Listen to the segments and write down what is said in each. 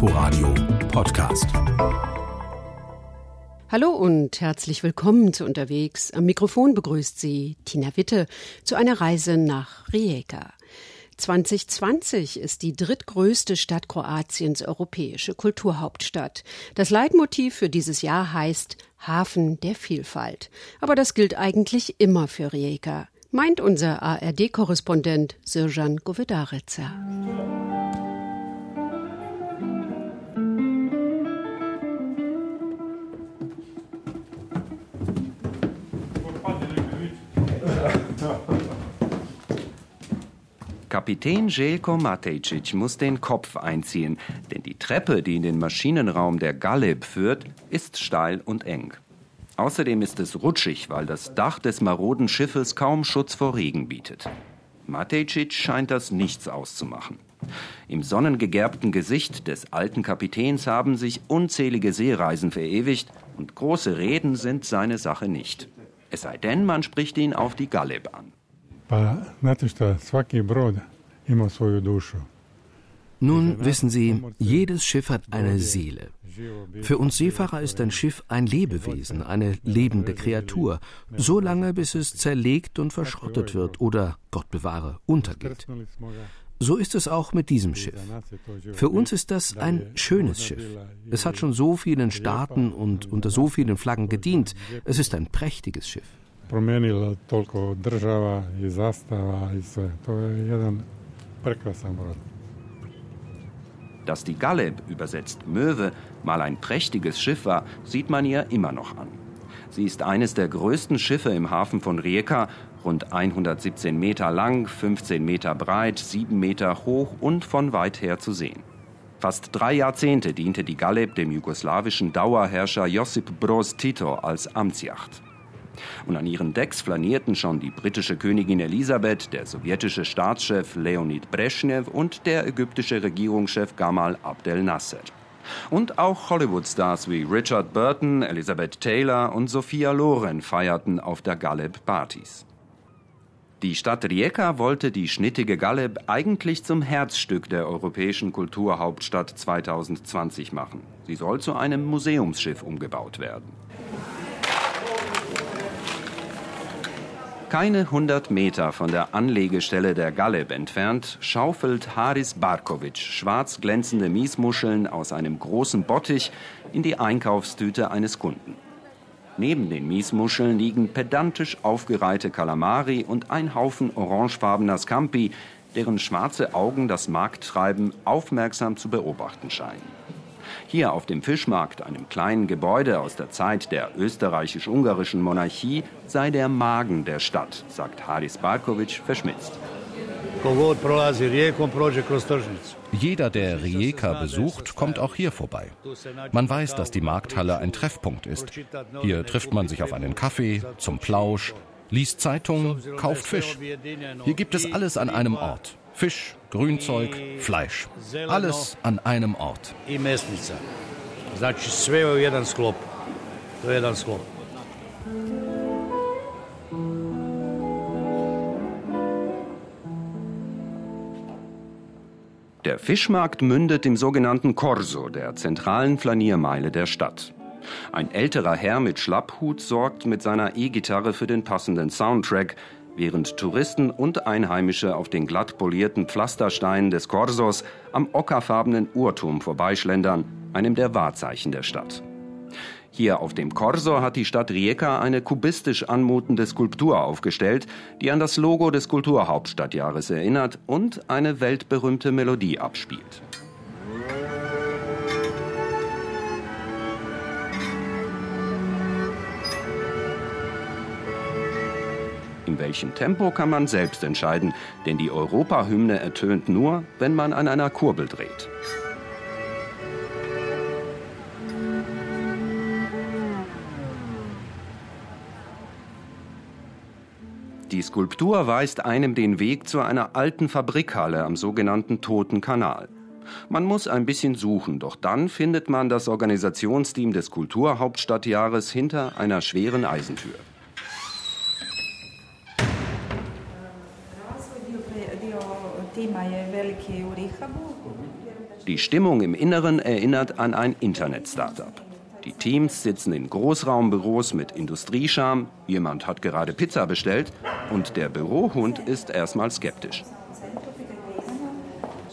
Inforadio Podcast. Hallo und herzlich willkommen zu Unterwegs. Am Mikrofon begrüßt Sie Tina Witte zu einer Reise nach Rijeka. 2020 ist die drittgrößte Stadt Kroatiens europäische Kulturhauptstadt. Das Leitmotiv für dieses Jahr heißt Hafen der Vielfalt. Aber das gilt eigentlich immer für Rijeka, meint unser ARD-Korrespondent Sirjan Govedarica. Kapitän Jelko Matejcic muss den Kopf einziehen, denn die Treppe, die in den Maschinenraum der Galeb führt, ist steil und eng. Außerdem ist es rutschig, weil das Dach des maroden Schiffes kaum Schutz vor Regen bietet. Matejcic scheint das nichts auszumachen. Im sonnengegerbten Gesicht des alten Kapitäns haben sich unzählige Seereisen verewigt und große Reden sind seine Sache nicht. Es sei denn, man spricht ihn auf die Galeb an. Nun wissen Sie, jedes Schiff hat eine Seele. Für uns Seefahrer ist ein Schiff ein Lebewesen, eine lebende Kreatur, so lange bis es zerlegt und verschrottet wird oder, Gott bewahre, untergeht. So ist es auch mit diesem Schiff. Für uns ist das ein schönes Schiff. Es hat schon so vielen Staaten und unter so vielen Flaggen gedient. Es ist ein prächtiges Schiff promijenilo toliko država i zastava i sve. To je jedan prekrasan brod. Dass die Galeb, übersetzt Möwe, mal ein prächtiges Schiff war, sieht man ihr immer noch an. Sie ist eines der größten Schiffe im Hafen von Rijeka, rund 117 Meter lang, 15 Meter breit, 7 Meter hoch und von weit her zu sehen. Fast drei Jahrzehnte diente die Galeb dem jugoslawischen Dauerherrscher Josip Broz Tito als Amtsjacht. Und an ihren Decks flanierten schon die britische Königin Elisabeth, der sowjetische Staatschef Leonid Brezhnev und der ägyptische Regierungschef Gamal Abdel Nasser. Und auch Hollywood-Stars wie Richard Burton, Elizabeth Taylor und Sophia Loren feierten auf der Galeb Partys. Die Stadt Rijeka wollte die schnittige Galeb eigentlich zum Herzstück der europäischen Kulturhauptstadt 2020 machen. Sie soll zu einem Museumsschiff umgebaut werden. Keine hundert Meter von der Anlegestelle der Galeb entfernt schaufelt Haris Barkovic schwarz glänzende Miesmuscheln aus einem großen Bottich in die Einkaufstüte eines Kunden. Neben den Miesmuscheln liegen pedantisch aufgereihte Kalamari und ein Haufen orangefarbener Scampi, deren schwarze Augen das Markttreiben aufmerksam zu beobachten scheinen. Hier auf dem Fischmarkt, einem kleinen Gebäude aus der Zeit der österreichisch-ungarischen Monarchie, sei der Magen der Stadt, sagt Haris Barkovic verschmitzt. Jeder, der Rijeka besucht, kommt auch hier vorbei. Man weiß, dass die Markthalle ein Treffpunkt ist. Hier trifft man sich auf einen Kaffee, zum Plausch, liest Zeitungen, kauft Fisch. Hier gibt es alles an einem Ort. Fisch, Grünzeug, Fleisch. Alles an einem Ort. Der Fischmarkt mündet im sogenannten Corso, der zentralen Flaniermeile der Stadt. Ein älterer Herr mit Schlapphut sorgt mit seiner E-Gitarre für den passenden Soundtrack, während Touristen und Einheimische auf den glatt polierten Pflastersteinen des Korsos am ockerfarbenen Uhrturm vorbeischlendern, einem der Wahrzeichen der Stadt. Hier auf dem Korso hat die Stadt Rijeka eine kubistisch anmutende Skulptur aufgestellt, die an das Logo des Kulturhauptstadtjahres erinnert und eine weltberühmte Melodie abspielt. In welchem Tempo kann man selbst entscheiden, denn die Europahymne ertönt nur, wenn man an einer Kurbel dreht. Die Skulptur weist einem den Weg zu einer alten Fabrikhalle am sogenannten Toten Kanal. Man muss ein bisschen suchen, doch dann findet man das Organisationsteam des Kulturhauptstadtjahres hinter einer schweren Eisentür. Die Stimmung im Inneren erinnert an ein Internet-Startup. Die Teams sitzen in Großraumbüros mit Industriescham, jemand hat gerade Pizza bestellt und der Bürohund ist erstmal skeptisch.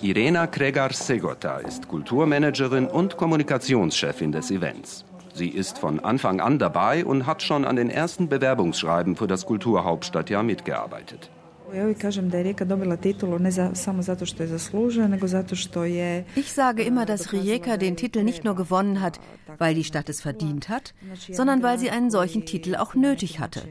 Irena Kregar-Segota ist Kulturmanagerin und Kommunikationschefin des Events. Sie ist von Anfang an dabei und hat schon an den ersten Bewerbungsschreiben für das Kulturhauptstadtjahr mitgearbeitet. Ich sage immer, dass Rijeka den Titel nicht nur gewonnen hat, weil die Stadt es verdient hat, sondern weil sie einen solchen Titel auch nötig hatte.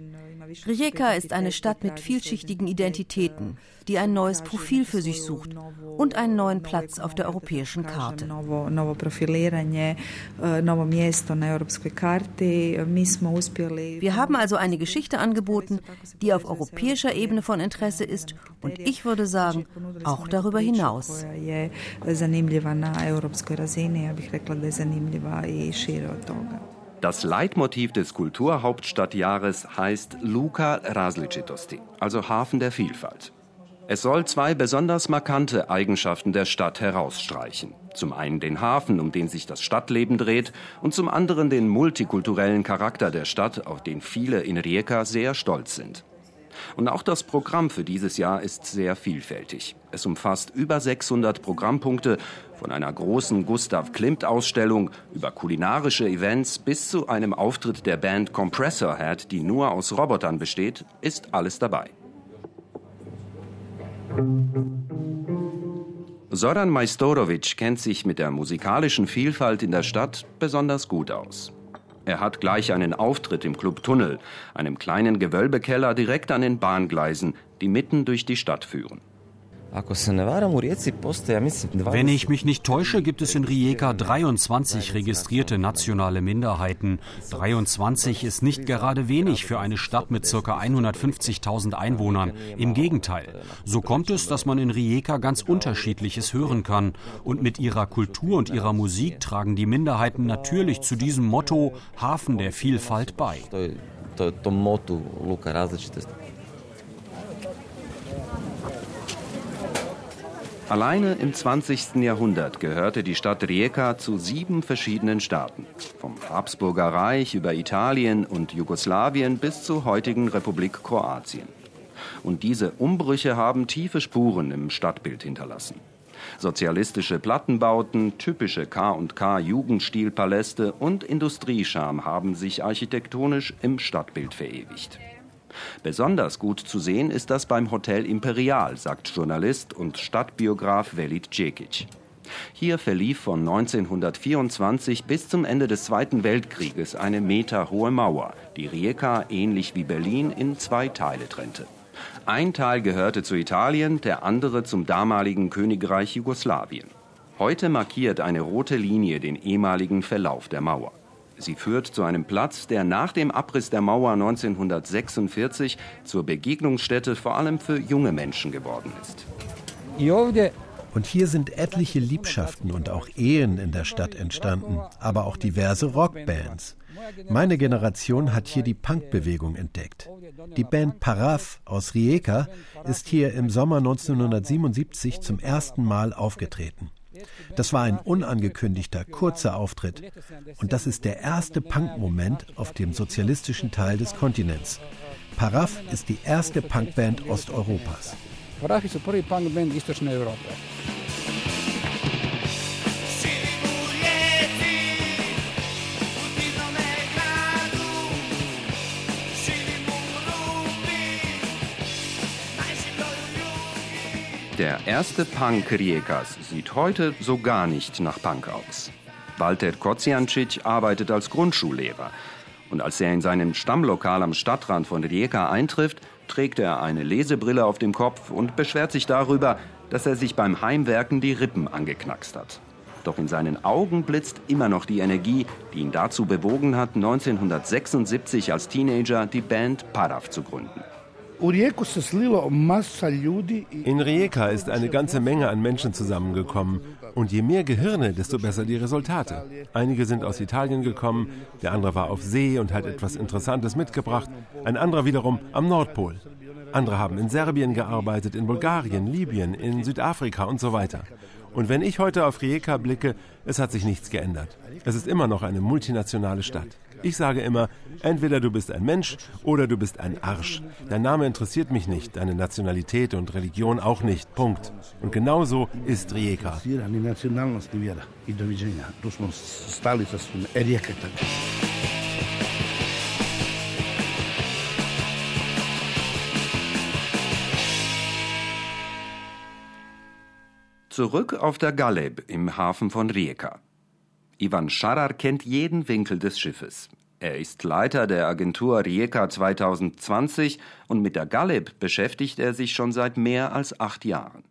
Rijeka ist eine Stadt mit vielschichtigen Identitäten, die ein neues Profil für sich sucht und einen neuen Platz auf der europäischen Karte. Wir haben also eine Geschichte angeboten, die auf europäischer Ebene von Interesse ist und ich würde sagen, auch darüber hinaus. Das Leitmotiv des Kulturhauptstadtjahres heißt Luka Različitosti, also Hafen der Vielfalt. Es soll zwei besonders markante Eigenschaften der Stadt herausstreichen. Zum einen den Hafen, um den sich das Stadtleben dreht, und zum anderen den multikulturellen Charakter der Stadt, auf den viele in Rijeka sehr stolz sind. Und auch das Programm für dieses Jahr ist sehr vielfältig. Es umfasst über 600 Programmpunkte, von einer großen Gustav Klimt-Ausstellung über kulinarische Events bis zu einem Auftritt der Band Compressor Head, die nur aus Robotern besteht, ist alles dabei. Soran Majstorovic kennt sich mit der musikalischen Vielfalt in der Stadt besonders gut aus. Er hat gleich einen Auftritt im Club Tunnel, einem kleinen Gewölbekeller direkt an den Bahngleisen, die mitten durch die Stadt führen. Wenn ich mich nicht täusche, gibt es in Rijeka 23 registrierte nationale Minderheiten. 23 ist nicht gerade wenig für eine Stadt mit ca. 150.000 Einwohnern. Im Gegenteil. So kommt es, dass man in Rijeka ganz Unterschiedliches hören kann. Und mit ihrer Kultur und ihrer Musik tragen die Minderheiten natürlich zu diesem Motto Hafen der Vielfalt bei. Alleine im 20. Jahrhundert gehörte die Stadt Rijeka zu sieben verschiedenen Staaten. Vom Habsburger Reich über Italien und Jugoslawien bis zur heutigen Republik Kroatien. Und diese Umbrüche haben tiefe Spuren im Stadtbild hinterlassen. Sozialistische Plattenbauten, typische K&K Jugendstilpaläste und Industriescham haben sich architektonisch im Stadtbild verewigt. Besonders gut zu sehen ist das beim Hotel Imperial, sagt Journalist und Stadtbiograf Velid Cekic. Hier verlief von 1924 bis zum Ende des Zweiten Weltkrieges eine meterhohe Mauer, die Rijeka ähnlich wie Berlin in zwei Teile trennte. Ein Teil gehörte zu Italien, der andere zum damaligen Königreich Jugoslawien. Heute markiert eine rote Linie den ehemaligen Verlauf der Mauer. Sie führt zu einem Platz, der nach dem Abriss der Mauer 1946 zur Begegnungsstätte vor allem für junge Menschen geworden ist. Und hier sind etliche Liebschaften und auch Ehen in der Stadt entstanden, aber auch diverse Rockbands. Meine Generation hat hier die Punkbewegung entdeckt. Die Band Paraf aus Rijeka ist hier im Sommer 1977 zum ersten Mal aufgetreten. Das war ein unangekündigter, kurzer Auftritt. Und das ist der erste Punk-Moment auf dem sozialistischen Teil des Kontinents. Paraf ist die erste Punkband Osteuropas. Paraf ist die erste Punkband Europa. Der erste Punk Rijekas sieht heute so gar nicht nach Punk aus. Walter Kociancic arbeitet als Grundschullehrer. Und als er in seinem Stammlokal am Stadtrand von Rijeka eintrifft, trägt er eine Lesebrille auf dem Kopf und beschwert sich darüber, dass er sich beim Heimwerken die Rippen angeknackst hat. Doch in seinen Augen blitzt immer noch die Energie, die ihn dazu bewogen hat, 1976 als Teenager die Band Parav zu gründen. In Rijeka ist eine ganze Menge an Menschen zusammengekommen. Und je mehr Gehirne, desto besser die Resultate. Einige sind aus Italien gekommen, der andere war auf See und hat etwas Interessantes mitgebracht, ein anderer wiederum am Nordpol. Andere haben in Serbien gearbeitet, in Bulgarien, Libyen, in Südafrika und so weiter. Und wenn ich heute auf Rijeka blicke, es hat sich nichts geändert. Es ist immer noch eine multinationale Stadt. Ich sage immer, entweder du bist ein Mensch oder du bist ein Arsch. Dein Name interessiert mich nicht, deine Nationalität und Religion auch nicht. Punkt. Und genau so ist Rijeka. Zurück auf der Galeb im Hafen von Rijeka. Ivan Scharar kennt jeden Winkel des Schiffes. Er ist Leiter der Agentur Rijeka 2020 und mit der Galeb beschäftigt er sich schon seit mehr als acht Jahren.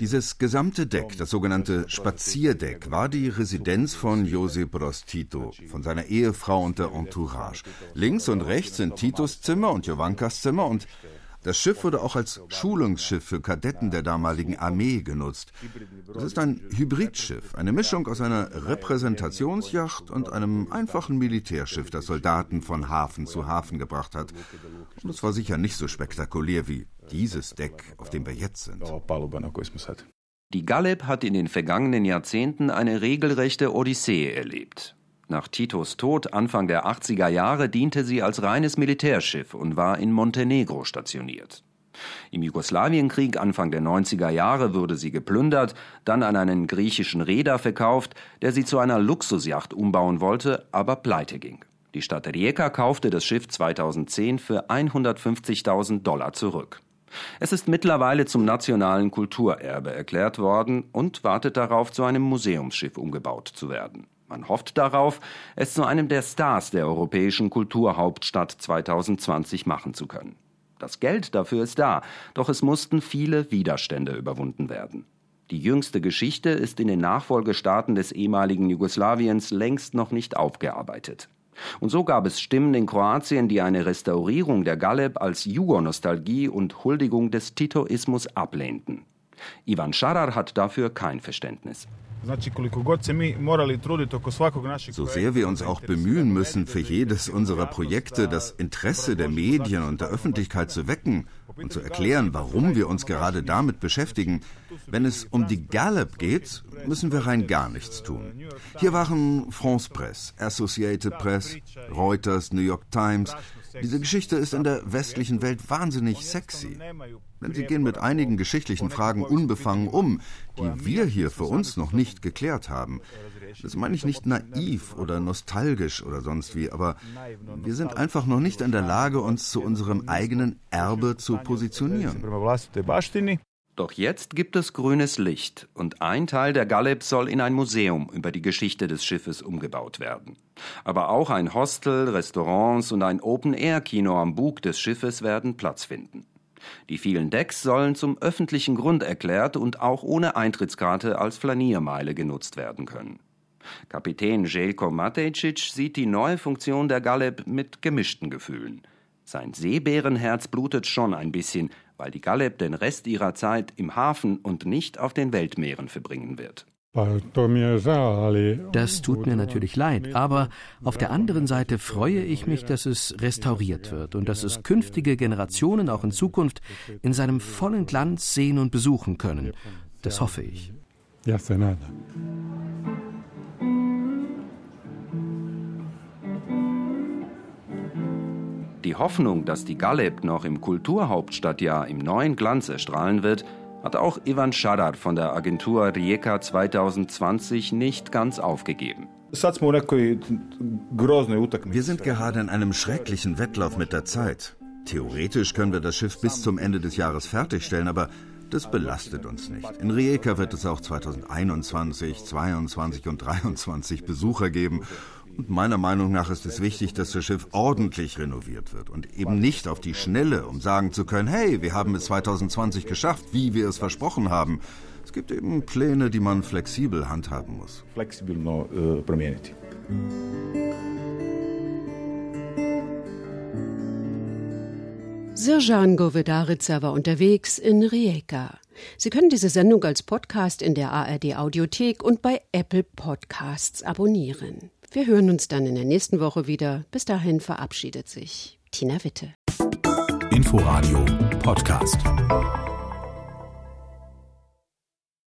Dieses gesamte Deck, das sogenannte Spazierdeck, war die Residenz von Josep Broz Tito, von seiner Ehefrau und der Entourage. Links und rechts sind Titos Zimmer und Jovankas Zimmer und das Schiff wurde auch als Schulungsschiff für Kadetten der damaligen Armee genutzt. Es ist ein Hybridschiff, eine Mischung aus einer Repräsentationsjacht und einem einfachen Militärschiff, das Soldaten von Hafen zu Hafen gebracht hat. Und es war sicher nicht so spektakulär wie dieses Deck, auf dem wir jetzt sind. Die Galeb hat in den vergangenen Jahrzehnten eine regelrechte Odyssee erlebt. Nach Titos Tod Anfang der 80er Jahre diente sie als reines Militärschiff und war in Montenegro stationiert. Im Jugoslawienkrieg Anfang der 90er Jahre wurde sie geplündert, dann an einen griechischen Reeder verkauft, der sie zu einer Luxusjacht umbauen wollte, aber pleite ging. Die Stadt Rijeka kaufte das Schiff 2010 für 150.000 Dollar zurück. Es ist mittlerweile zum nationalen Kulturerbe erklärt worden und wartet darauf, zu einem Museumsschiff umgebaut zu werden. Man hofft darauf, es zu einem der Stars der europäischen Kulturhauptstadt 2020 machen zu können. Das Geld dafür ist da, doch es mussten viele Widerstände überwunden werden. Die jüngste Geschichte ist in den Nachfolgestaaten des ehemaligen Jugoslawiens längst noch nicht aufgearbeitet. Und so gab es Stimmen in Kroatien, die eine Restaurierung der Galeb als Jugonostalgie und Huldigung des Titoismus ablehnten. Ivan Scharar hat dafür kein Verständnis. So sehr wir uns auch bemühen müssen, für jedes unserer Projekte das Interesse der Medien und der Öffentlichkeit zu wecken und zu erklären, warum wir uns gerade damit beschäftigen, wenn es um die Gallup geht, müssen wir rein gar nichts tun. Hier waren France Press, Associated Press, Reuters, New York Times, diese Geschichte ist in der westlichen Welt wahnsinnig sexy. Denn sie gehen mit einigen geschichtlichen Fragen unbefangen um, die wir hier für uns noch nicht geklärt haben. Das meine ich nicht naiv oder nostalgisch oder sonst wie, aber wir sind einfach noch nicht in der Lage, uns zu unserem eigenen Erbe zu positionieren. Doch jetzt gibt es grünes Licht und ein Teil der Galeb soll in ein Museum über die Geschichte des Schiffes umgebaut werden. Aber auch ein Hostel, Restaurants und ein Open-Air-Kino am Bug des Schiffes werden Platz finden. Die vielen Decks sollen zum öffentlichen Grund erklärt und auch ohne Eintrittskarte als Flaniermeile genutzt werden können. Kapitän Jelko Matejcic sieht die neue Funktion der Galeb mit gemischten Gefühlen. Sein Seebärenherz blutet schon ein bisschen, weil die Galeb den Rest ihrer Zeit im Hafen und nicht auf den Weltmeeren verbringen wird. Das tut mir natürlich leid, aber auf der anderen Seite freue ich mich, dass es restauriert wird und dass es künftige Generationen auch in Zukunft in seinem vollen Glanz sehen und besuchen können. Das hoffe ich. Die Hoffnung, dass die Galeb noch im Kulturhauptstadtjahr im neuen Glanz erstrahlen wird, hat auch Ivan Schadar von der Agentur Rijeka 2020 nicht ganz aufgegeben. Wir sind gerade in einem schrecklichen Wettlauf mit der Zeit. Theoretisch können wir das Schiff bis zum Ende des Jahres fertigstellen, aber das belastet uns nicht. In Rijeka wird es auch 2021, 2022 und 2023 Besucher geben und meiner Meinung nach ist es wichtig, dass das Schiff ordentlich renoviert wird und eben nicht auf die Schnelle, um sagen zu können, hey, wir haben es 2020 geschafft, wie wir es versprochen haben. Es gibt eben Pläne, die man flexibel handhaben muss. Flexibilno uh, promijeniti. Sirjan Govedarica war unterwegs in Rijeka. Sie können diese Sendung als Podcast in der ARD Audiothek und bei Apple Podcasts abonnieren. Wir hören uns dann in der nächsten Woche wieder. Bis dahin verabschiedet sich Tina Witte. Inforadio Podcast.